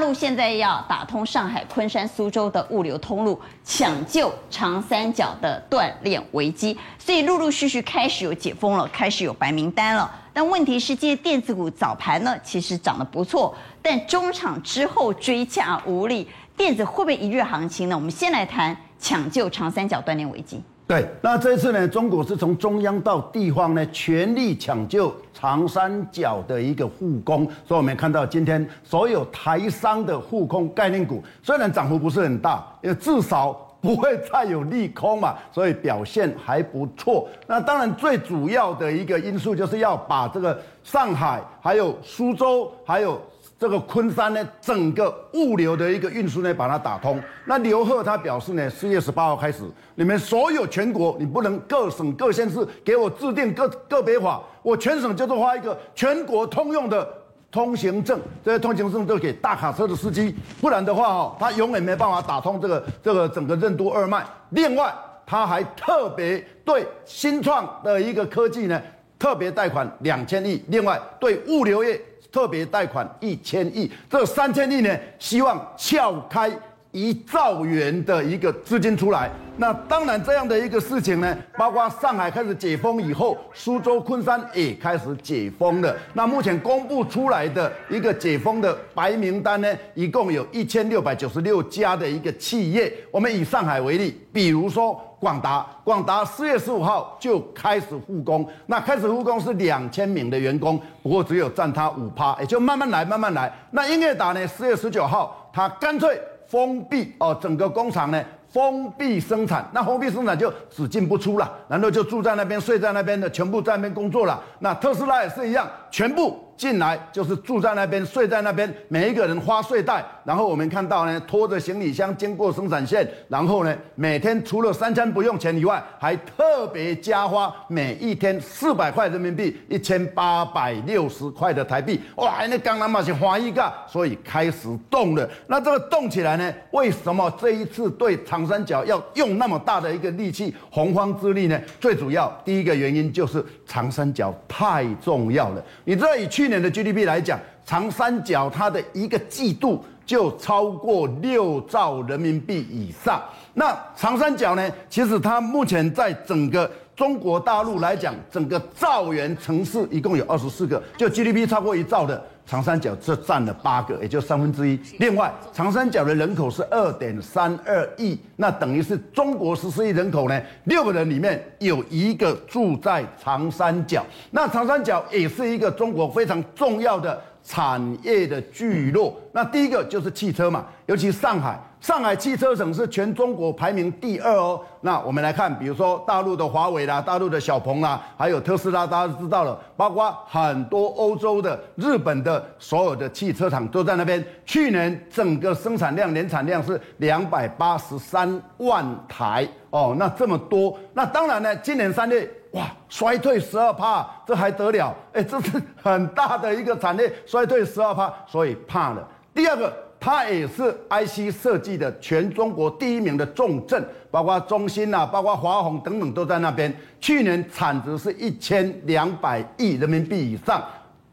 陆现在要打通上海、昆山、苏州的物流通路，抢救长三角的断链危机，所以陆陆续续开始有解封了，开始有白名单了。但问题是，这些电子股早盘呢，其实涨得不错，但中场之后追价无力，电子会不会一日行情呢？我们先来谈抢救长三角断链危机。对，那这次呢，中国是从中央到地方呢，全力抢救长三角的一个护工，所以我们看到今天所有台商的护工概念股，虽然涨幅不是很大，因为至少不会再有利空嘛，所以表现还不错。那当然最主要的一个因素就是要把这个上海、还有苏州、还有。这个昆山呢，整个物流的一个运输呢，把它打通。那刘鹤他表示呢，四月十八号开始，你们所有全国，你不能各省各县市给我制定个个别法，我全省就是发一个全国通用的通行证，这些通行证都给大卡车的司机，不然的话哦，他永远没办法打通这个这个整个任督二脉。另外，他还特别对新创的一个科技呢，特别贷款两千亿，另外对物流业。特别贷款一千亿，这三千亿呢，希望撬开一兆元的一个资金出来。那当然，这样的一个事情呢，包括上海开始解封以后，苏州、昆山也开始解封了。那目前公布出来的一个解封的白名单呢，一共有一千六百九十六家的一个企业。我们以上海为例，比如说广达，广达四月十五号就开始复工，那开始复工是两千名的员工，不过只有占他五趴，也就慢慢来，慢慢来。那英业达呢，四月十九号，他干脆封闭哦，整个工厂呢。封闭生产，那封闭生产就只进不出了，然后就住在那边、睡在那边的，全部在那边工作了。那特斯拉也是一样，全部。进来就是住在那边，睡在那边，每一个人花睡袋。然后我们看到呢，拖着行李箱经过生产线，然后呢，每天除了三餐不用钱以外，还特别加花，每一天四百块人民币，一千八百六十块的台币。哇，那刚刚嘛是花一个，所以开始动了。那这个动起来呢，为什么这一次对长三角要用那么大的一个力气，洪荒之力呢？最主要第一个原因就是长三角太重要了。你知道以去年的 GDP 来讲，长三角它的一个季度就超过六兆人民币以上。那长三角呢，其实它目前在整个中国大陆来讲，整个兆元城市一共有二十四个，就 GDP 超过一兆的。长三角这占了八个，也就三分之一。另外，长三角的人口是二点三二亿，那等于是中国十四亿人口呢，六个人里面有一个住在长三角。那长三角也是一个中国非常重要的产业的聚落。那第一个就是汽车嘛，尤其上海。上海汽车省是全中国排名第二哦。那我们来看，比如说大陆的华为啦，大陆的小鹏啦，还有特斯拉，大家都知道了。包括很多欧洲的、日本的所有的汽车厂都在那边。去年整个生产量、年产量是两百八十三万台哦。那这么多，那当然呢，今年三月哇，衰退十二趴，这还得了？哎，这是很大的一个产业衰退十二趴，所以怕了。第二个。它也是 IC 设计的全中国第一名的重镇，包括中芯啊，包括华虹等等都在那边。去年产值是一千两百亿人民币以上，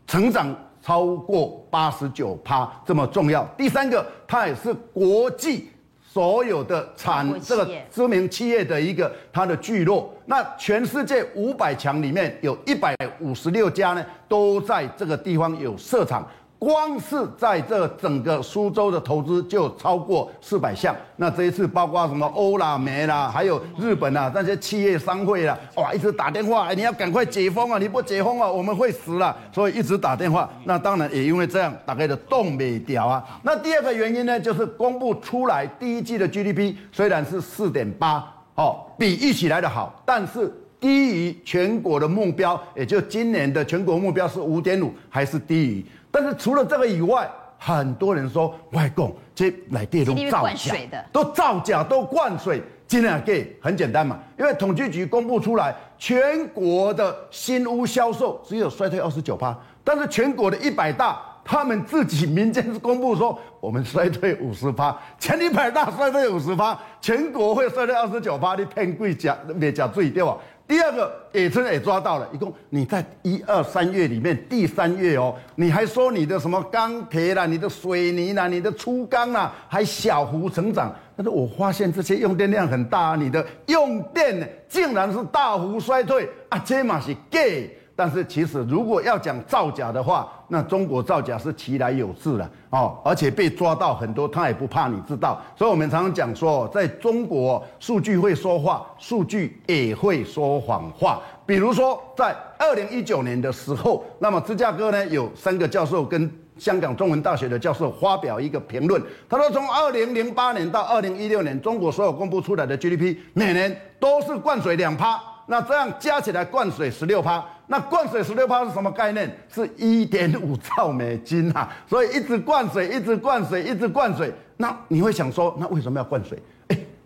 成长超过八十九趴，这么重要。第三个，它也是国际所有的产这个知名企业的一个它的聚落。那全世界五百强里面有一百五十六家呢，都在这个地方有设厂。光是在这整个苏州的投资就超过四百项，那这一次包括什么欧啦、美啦，还有日本啊那些企业商会啦，哇，一直打电话，你要赶快解封啊！你不解封啊，我们会死了，所以一直打电话。那当然也因为这样，大概的动没掉啊。那第二个原因呢，就是公布出来第一季的 GDP 虽然是四点八，哦，比预期来的好，但是低于全国的目标，也就今年的全国目标是五点五，还是低于。但是除了这个以外，很多人说外公这来电都造假，都造假都灌水。今天给很简单嘛，因为统计局公布出来，全国的新屋销售只有衰退二十九趴，但是全国的一百大，他们自己民间是公布说我们衰退五十趴，前一百大衰退五十趴，全国会衰退二十九趴，你骗贵假别假最对吧？第二个野村也抓到了，一共你在一二三月里面，第三月哦，你还说你的什么钢铁啦、你的水泥啦、你的粗钢啦，还小幅成长，但是我发现这些用电量很大，你的用电竟然是大幅衰退啊，这嘛是 gay。但是其实如果要讲造假的话，那中国造假是其来有自了哦，而且被抓到很多，他也不怕你知道。所以我们常常讲说，在中国数据会说话，数据也会说谎话。比如说在二零一九年的时候，那么芝加哥呢有三个教授跟香港中文大学的教授发表一个评论，他说从二零零八年到二零一六年，中国所有公布出来的 GDP 每年都是灌水两趴。那这样加起来灌水十六趴，那灌水十六趴是什么概念？是一点五兆美金啊！所以一直灌水，一直灌水，一直灌水。那你会想说，那为什么要灌水？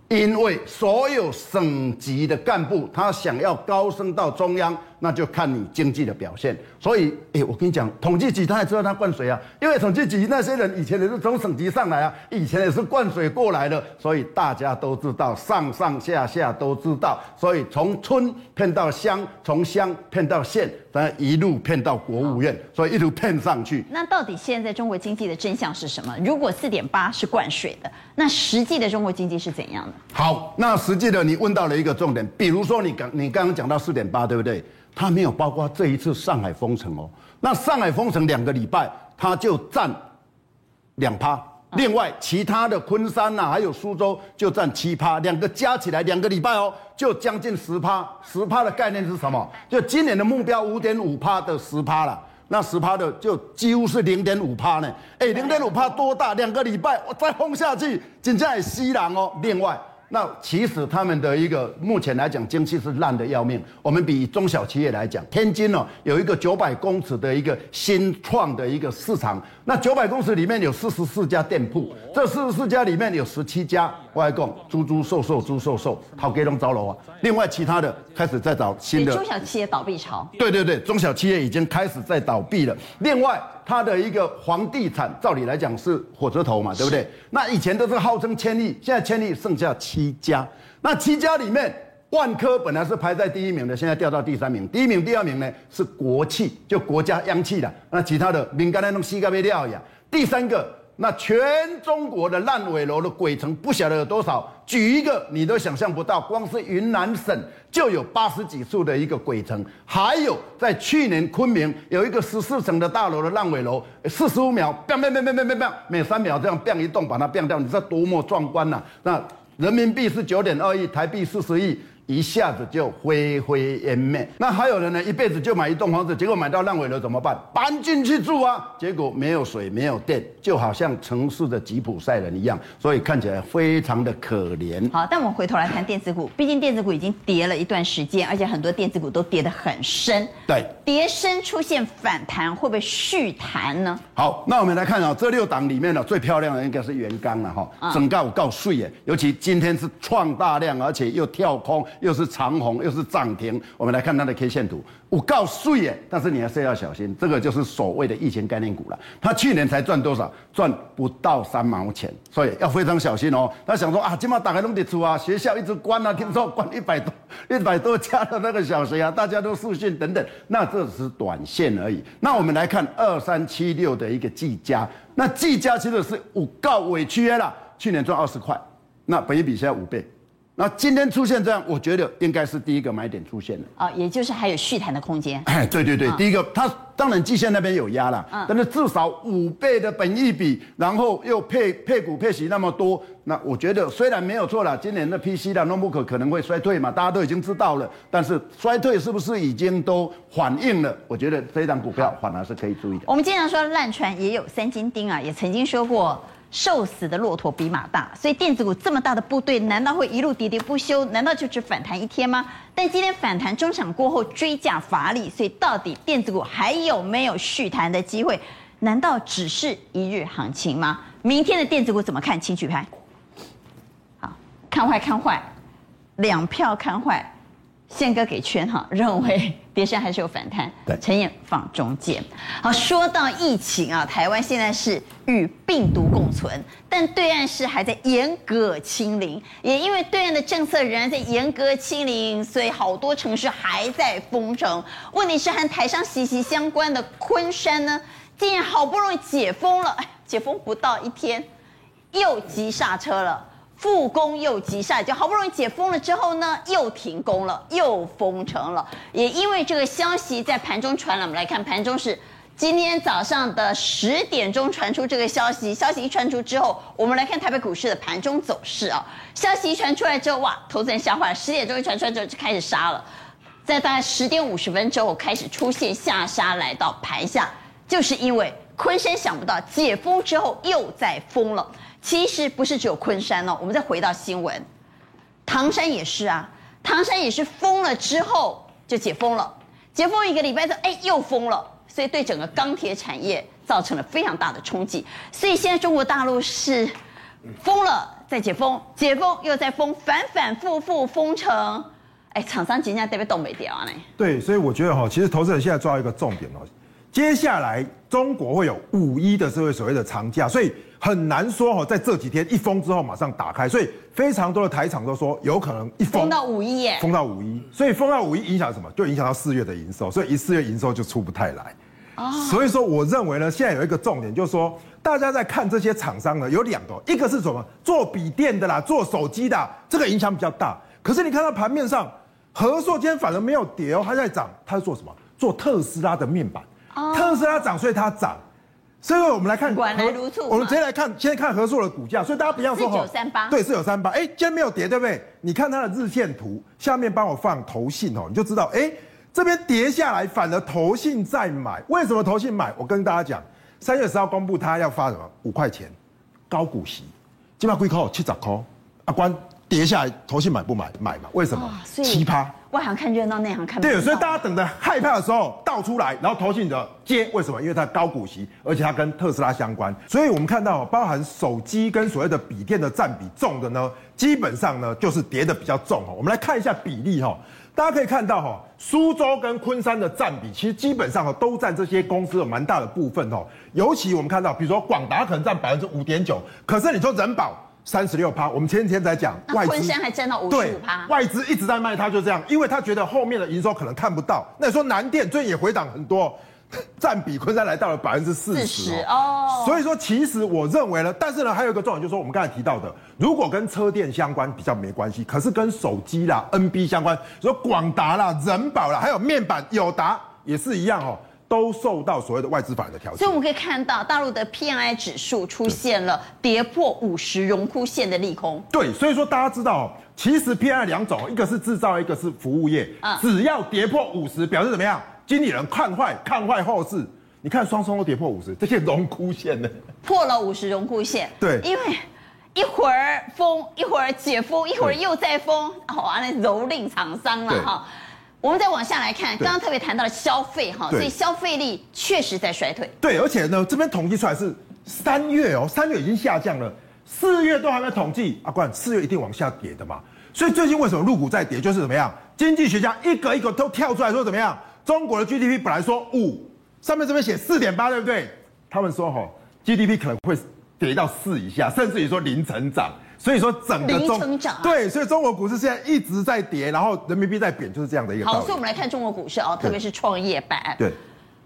因为所有省级的干部，他想要高升到中央，那就看你经济的表现。所以，哎，我跟你讲，统计局他也知道他灌水啊，因为统计局那些人以前也是从省级上来啊，以前也是灌水过来的，所以大家都知道，上上下下都知道。所以从村骗到乡，从乡骗到县，然后一路骗到国务院，所以一路骗上去。那到底现在中国经济的真相是什么？如果四点八是灌水的，那实际的中国经济是怎样的？好，那实际的你问到了一个重点，比如说你刚你刚刚讲到四点八，对不对？它没有包括这一次上海封城哦。那上海封城两个礼拜，它就占两趴。另外其他的昆山呐、啊，还有苏州就占七趴，两个加起来两个礼拜哦，就将近十趴。十趴的概念是什么？就今年的目标五点五趴的十趴了。那十趴的就几乎是零点五趴呢。哎，零点五趴多大？两个礼拜我再封下去，真正会死人哦。另外。那其实他们的一个目前来讲，经济是烂的要命。我们比中小企业来讲，天津哦有一个九百公尺的一个新创的一个市场，那九百公尺里面有四十四家店铺，这四十四家里面有十七家外供，猪猪瘦瘦猪瘦瘦，好给龙招楼啊。另外其他的开始在找新的中小企业倒闭潮。对对对，中小企业已经开始在倒闭了。另外。它的一个房地产，照理来讲是火车头嘛，对不对？那以前都是号称千亿，现在千亿剩下七七家。那七家里面，万科本来是排在第一名的，现在掉到第三名。第一名、第二名呢是国企，就国家央企的。那其他的民间那种膝盖贝料呀。第三个。那全中国的烂尾楼的鬼城不晓得有多少，举一个你都想象不到，光是云南省就有八十几处的一个鬼城，还有在去年昆明有一个十四层的大楼的烂尾楼，四十五秒，bang bang bang bang bang bang，每三秒这样砰一栋把它砰掉，你知道多么壮观呐？那人民币是九点二亿，台币四十亿。一下子就灰飞烟灭。那还有人呢，一辈子就买一栋房子，结果买到烂尾楼怎么办？搬进去住啊，结果没有水，没有电，就好像城市的吉普赛人一样，所以看起来非常的可怜。好，但我们回头来看电子股，毕竟电子股已经跌了一段时间，而且很多电子股都跌得很深。对，跌深出现反弹，会不会续弹呢？好，那我们来看啊，这六档里面呢，最漂亮的应该是元刚了哈，整个我告诉耶，尤其今天是创大量，而且又跳空。又是长红，又是涨停。我们来看它的 K 线图，我告诉你，但是你还是要小心，这个就是所谓的疫情概念股了。他去年才赚多少？赚不到三毛钱，所以要非常小心哦。他想说啊，今晚打开龙地出啊，学校一直关啊，听说关一百多、一百多家的那个小学啊，大家都视讯等等，那这只是短线而已。那我们来看二三七六的一个技嘉，那技嘉其实是五告委屈了，去年赚二十块，那本一比现在五倍。那今天出现这样，我觉得应该是第一个买点出现了啊，也就是还有续弹的空间。哎，对对对，第一个，它当然季线那边有压了，但是至少五倍的本益比，然后又配配股配息那么多，那我觉得虽然没有错了，今年的 PC 的 notebook 可能会衰退嘛，大家都已经知道了，但是衰退是不是已经都反映了？我觉得这张股票反而是可以注意的。我们经常说烂船也有三斤钉啊，也曾经说过。瘦死的骆驼比马大，所以电子股这么大的部队，难道会一路喋喋不休？难道就只反弹一天吗？但今天反弹中场过后追价乏力，所以到底电子股还有没有续弹的机会？难道只是一日行情吗？明天的电子股怎么看？请举牌。好，看坏看坏，两票看坏，宪哥给圈哈，认为跌深还是有反弹。对，陈彦放中间。好，说到疫情啊，台湾现在是与病毒共存，但对岸是还在严格清零，也因为对岸的政策仍然在严格清零，所以好多城市还在封城。问题是和台商息息相关的昆山呢，竟然好不容易解封了，解封不到一天，又急刹车了。复工又急刹，就好不容易解封了之后呢，又停工了，又封城了。也因为这个消息在盘中传了，我们来看盘中是今天早上的十点钟传出这个消息。消息一传出之后，我们来看台北股市的盘中走势啊。消息一传出来之后，哇，投资人吓坏了。十点钟一传出来之后就开始杀了，在大概十点五十分之后开始出现下杀，来到盘下，就是因为昆山想不到解封之后又再封了。其实不是只有昆山哦，我们再回到新闻，唐山也是啊，唐山也是封了之后就解封了，解封一个礼拜之后，哎，又封了，所以对整个钢铁产业造成了非常大的冲击。所以现在中国大陆是封了再解封，解封又再封，反反复复封城，哎，厂商今天特别东北调呢。对，所以我觉得哈，其实投资人现在抓一个重点哦，接下来中国会有五一的社会所谓的长假，所以。很难说哈，在这几天一封之后马上打开，所以非常多的台厂都说有可能一封封到五一耶，封到五一，所以封到五一影响什么？就影响到四月的营收，所以一四月营收就出不太来。哦，所以说我认为呢，现在有一个重点就是说，大家在看这些厂商呢，有两个，一个是什么？做笔电的啦，做手机的，这个影响比较大。可是你看到盘面上，和硕今天反而没有跌哦，它在涨，它是做什么？做特斯拉的面板，哦，特斯拉涨，所以它涨。所以，我们来看。我们直接来看，先看合硕的股价。所以大家不要说九三八，对，四九三八。哎，今天没有跌，对不对？你看它的日线图，下面帮我放投信哦，你就知道，哎，这边跌下来，反而投信在买。为什么投信买？我跟大家讲，三月十号公布，它要发什么？五块钱，高股息，今晚贵扣七十块。阿关跌下来，投信买不买？买嘛？为什么？奇葩。外行看热闹，内行看对，所以大家等着害怕的时候倒出来，然后投信的接，为什么？因为它高股息，而且它跟特斯拉相关。所以我们看到，包含手机跟所谓的笔电的占比重的呢，基本上呢就是跌的比较重哈。我们来看一下比例哈，大家可以看到哈，苏州跟昆山的占比其实基本上都占这些公司有蛮大的部分哈。尤其我们看到，比如说广达可能占百分之五点九，可是你说人保。三十六趴，我们前几天在讲外资，昆山还占到五十五趴，外资一直在卖，它就这样，因为他觉得后面的营收可能看不到。那你说南电最近也回档很多，占比昆山来到了百分之四十哦。所以说，其实我认为呢，但是呢，还有一个重点就是说，我们刚才提到的，如果跟车电相关比较没关系，可是跟手机啦、NB 相关，说广达啦、人保啦，还有面板友达也是一样哦。都受到所谓的外资法人的调节，所以我们可以看到大陆的 PMI 指数出现了跌破五十荣枯线的利空。对，所以说大家知道，其实 PMI 两种，一个是制造，一个是服务业。嗯，只要跌破五十，表示怎么样？经理人看坏，看坏后市。你看双双都跌破五十，这些荣枯线呢？破了五十荣枯线。对，因为一会儿封，一会儿解封，一会儿又再封，哦，那蹂躏厂商了哈。我们再往下来看，刚刚特别谈到了消费哈，所以消费力确实在衰退。对，而且呢，这边统计出来是三月哦，三月已经下降了，四月都还没统计。阿冠，四月一定往下跌的嘛？所以最近为什么入股在跌？就是怎么样？经济学家一个一个都跳出来说怎么样？中国的 GDP 本来说五，上面这边写四点八，对不对？他们说哈，GDP 可能会跌到四以下，甚至于说零成长。所以说整个中成长、啊、对，所以中国股市现在一直在跌，然后人民币在贬，就是这样的一个。好，所以我们来看中国股市哦，特别是创业板。对，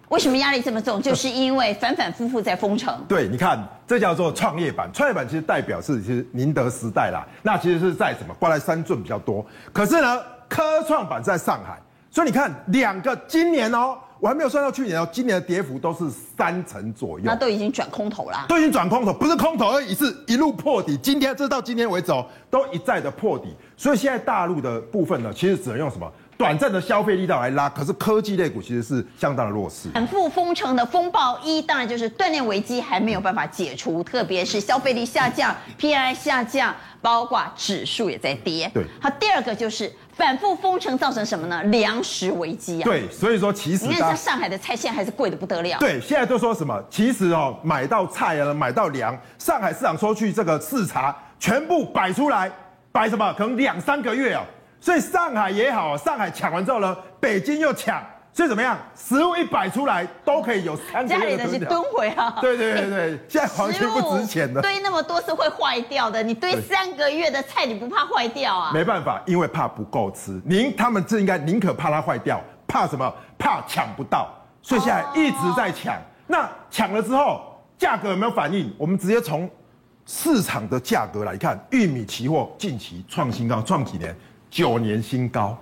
为什么压力这么重？就是因为反反复复在封城。对，你看这叫做创业板，创业板其实代表是其实宁德时代啦，那其实是在什么？挂在三尊比较多。可是呢，科创板在上海，所以你看两个今年哦。我还没有算到去年哦，今年的跌幅都是三成左右，那都已经转空头了，都已经转空头，不是空头而已，是一路破底。今天这到今天为止哦，都一再的破底，所以现在大陆的部分呢，其实只能用什么短暂的消费力道来拉，可是科技类股其实是相当的弱势。反复封城的风暴一，当然就是断链危机还没有办法解除，特别是消费力下降，PMI 下降，包括指数也在跌。对，好，第二个就是。反复封城造成什么呢？粮食危机啊！对，所以说其实你看像上海的菜现在还是贵的不得了。对，现在都说什么？其实哦，买到菜啊，买到粮，上海市场说去这个视察，全部摆出来，摆什么？可能两三个月啊。所以上海也好，上海抢完之后呢，北京又抢。所以怎么样？食物一摆出来都可以有三个月的囤粮。家里的是蹲回啊。对对对对，欸、现在黄金不值钱的。堆那么多是会坏掉的，你堆三个月的菜，你不怕坏掉啊？没办法，因为怕不够吃。您他们这应该宁可怕它坏掉，怕什么？怕抢不到。所以现在一直在抢。哦、那抢了之后，价格有没有反应？我们直接从市场的价格来看，玉米期货近期创新高，创几年？九年新高。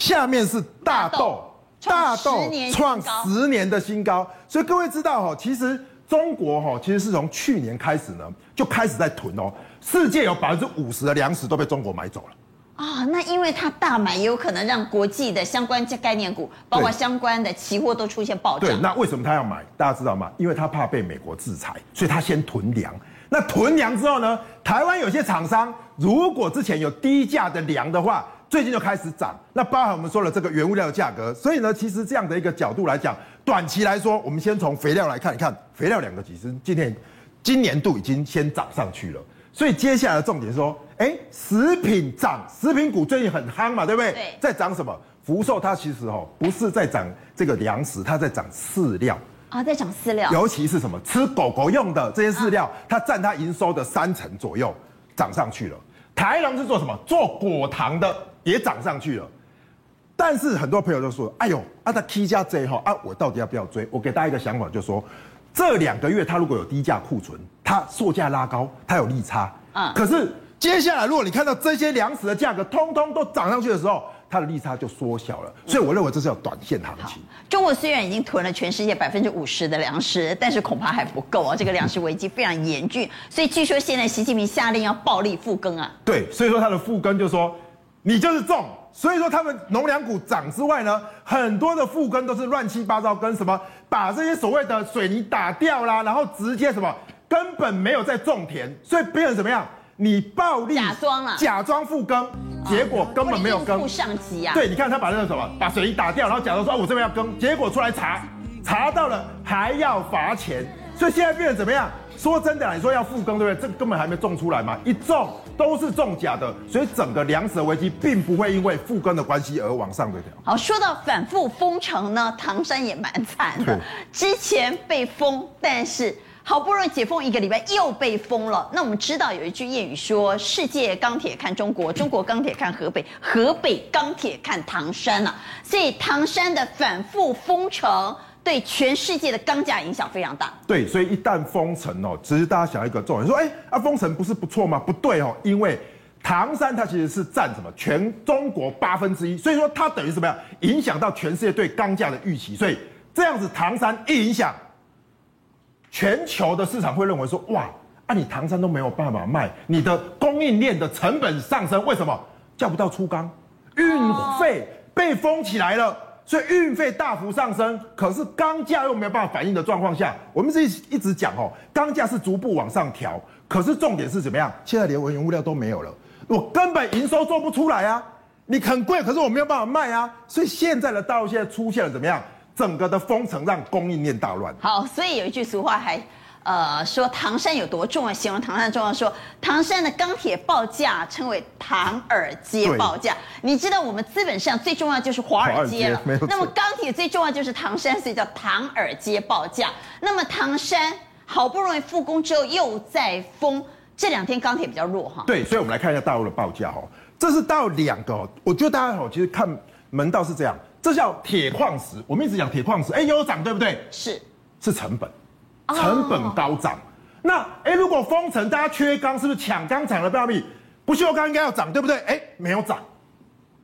下面是大豆。大豆创十年的新高，所以各位知道哈，其实中国哈，其实是从去年开始呢，就开始在囤哦。世界有百分之五十的粮食都被中国买走了啊。那因为它大买，也有可能让国际的相关概念股，包括相关的期货都出现暴涨。对，那为什么他要买？大家知道吗？因为他怕被美国制裁，所以他先囤粮。那囤粮之后呢，台湾有些厂商如果之前有低价的粮的话。最近就开始涨，那包含我们说了这个原物料的价格，所以呢，其实这样的一个角度来讲，短期来说，我们先从肥料来看一看，肥料两个其实今天今年度已经先涨上去了，所以接下来的重点是说，哎，食品涨，食品股最近很夯嘛，对不对？对。在涨什么？福寿它其实哦不是在涨这个粮食，它在涨饲料啊，在涨饲料，尤其是什么吃狗狗用的这些饲料，它占它营收的三成左右，涨上去了。台农是做什么？做果糖的。也涨上去了，但是很多朋友都说：“哎呦，啊，它 K 加 J 哈啊，我到底要不要追？”我给大家一个想法，就是说这两个月它如果有低价库存，它售价拉高，它有利差啊。可是接下来如果你看到这些粮食的价格通通都涨上去的时候，它的利差就缩小了。所以我认为这是要短线行情。中国虽然已经囤了全世界百分之五十的粮食，但是恐怕还不够啊。这个粮食危机非常严峻，所以据说现在习近平下令要暴力复耕啊。对，所以说他的复耕就是说。你就是种，所以说他们农粮股涨之外呢，很多的复耕都是乱七八糟，跟什么把这些所谓的水泥打掉啦，然后直接什么根本没有在种田，所以变成怎么样？你暴力假装了，假装复耕，结果根本没有耕。上级啊？对，你看他把那个什么，把水泥打掉，然后假装说我这边要耕，结果出来查，查到了还要罚钱，所以现在变得怎么样？说真的，你说要复耕，对不对？这个根本还没种出来嘛，一种。都是种假的，所以整个粮食的危机并不会因为复耕的关系而往上的调。好，说到反复封城呢，唐山也蛮惨的。之前被封，但是好不容易解封一个礼拜又被封了。那我们知道有一句谚语说：“世界钢铁看中国，中国钢铁看河北，河北钢铁看唐山啊。”所以唐山的反复封城。对全世界的钢价影响非常大。对，所以一旦封城哦，其实大家想一个重点，说，哎，啊，封城不是不错吗？不对哦，因为唐山它其实是占什么全中国八分之一，所以说它等于什么呀，影响到全世界对钢价的预期。所以这样子，唐山一影响，全球的市场会认为说，哇，啊，你唐山都没有办法卖，你的供应链的成本上升，为什么叫不到粗钢？运费被封起来了。所以运费大幅上升，可是钢价又没有办法反应的状况下，我们是一直讲哦，钢价是逐步往上调，可是重点是怎么样？现在连原物料都没有了，我根本营收做不出来啊！你很贵，可是我没有办法卖啊！所以现在的大陆现在出现了怎么样？整个的封城让供应链大乱。好，所以有一句俗话还。呃，说唐山有多重要？形容唐山重要，说唐山的钢铁报价称为唐尔街报价。你知道我们资本上最重要就是华尔街了，没错。那么钢铁最重要就是唐山，所以叫唐尔街报价。那么唐山好不容易复工之后又在封，这两天钢铁比较弱哈。对，所以我们来看一下大陆的报价哦。这是大陆两个，我觉得大家好，其实看门道是这样，这叫铁矿石。我们一直讲铁矿石，哎，有涨对不对？是，是成本。成本高涨，那哎、欸，如果封城，大家缺钢，是不是抢钢厂的标的？不锈钢应该要涨，对不对？哎、欸，没有涨，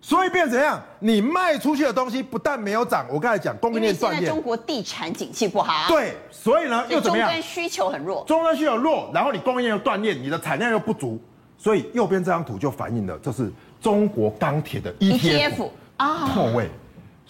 所以变成怎样？你卖出去的东西不但没有涨，我刚才讲供应链断裂，中国地产景气不好，对，所以呢又怎么样？终端需求很弱，终端需求弱，然后你供应链又断裂，你的产量又不足，所以右边这张图就反映了这是中国钢铁的 ETF 啊，破位。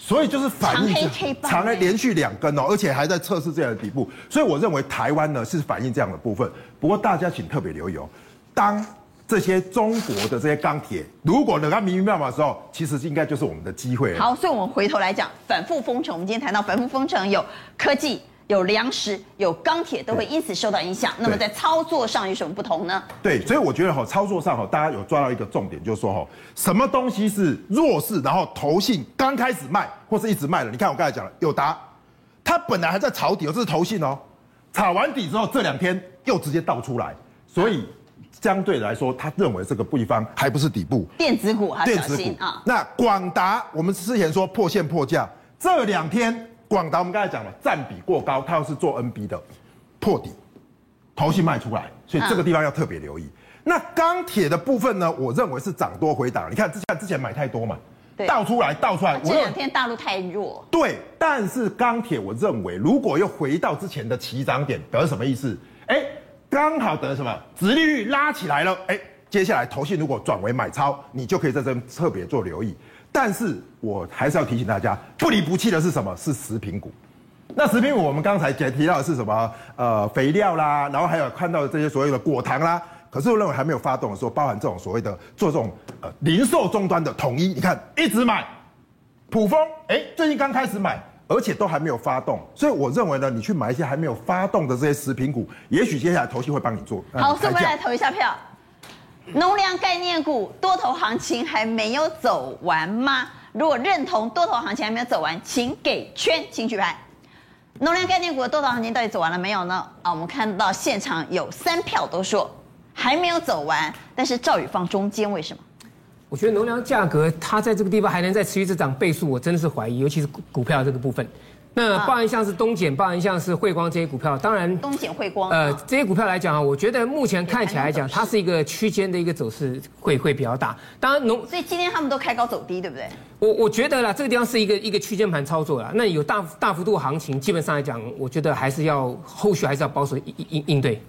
所以就是反映长黑连续两根哦，而且还在测试这样的底部，所以我认为台湾呢是反映这样的部分。不过大家请特别留意哦，当这些中国的这些钢铁如果能够明明白白的时候，其实应该就是我们的机会。好，所以我们回头来讲反复封城。我们今天谈到反复封城，有科技、有粮食、有钢铁都会因此受到影响。那么在操作上有什么不同呢？对，所以我觉得哈，操作上哈，大家有抓到一个重点，就是说哈，什么东西是弱势，然后投信刚开始卖或是一直卖的。你看我刚才讲了，友达，它本来还在炒底，这是投信哦，炒完底之后这两天又直接倒出来，所以相对来说，他认为这个地方还不是底部。电子股还小心啊。那广达，我们之前说破线破价，这两天。广达我们刚才讲了，占比过高，它要是做 NB 的破底，投信卖出来，所以这个地方要特别留意。那钢铁的部分呢？我认为是涨多回档。你看之前之前买太多嘛，倒出来倒出来。这两天大陆太弱。对，但是钢铁我认为如果又回到之前的起涨点，得什么意思？哎，刚好得什么？殖利率拉起来了。哎，接下来投信如果转为买超，你就可以在这边特别做留意。但是我还是要提醒大家，不离不弃的是什么？是食品股。那食品股我们刚才提到的是什么？呃，肥料啦，然后还有看到的这些所谓的果糖啦。可是我认为还没有发动的时候，包含这种所谓的做这种呃零售终端的统一，你看一直买，普丰，哎，最近刚开始买，而且都还没有发动。所以我认为呢，你去买一些还没有发动的这些食品股，也许接下来投信会帮你做。好，我们来投一下票。农粮概念股多头行情还没有走完吗？如果认同多头行情还没有走完，请给圈，请举牌。农粮概念股的多头行情到底走完了没有呢？啊，我们看到现场有三票都说还没有走完，但是赵宇放中间，为什么？我觉得农粮价格它在这个地方还能再持续这涨倍数，我真的是怀疑，尤其是股票这个部分。那包含像是东碱，包含像是汇光这些股票，当然东碱汇光，呃，这些股票来讲啊，我觉得目前看起来来讲，它是一个区间的一个走势会会比较大。当然农，所以今天他们都开高走低，对不对？我我觉得啦，这个地方是一个一个区间盘操作啦。那有大大幅度行情，基本上来讲，我觉得还是要后续还是要保守应应应对。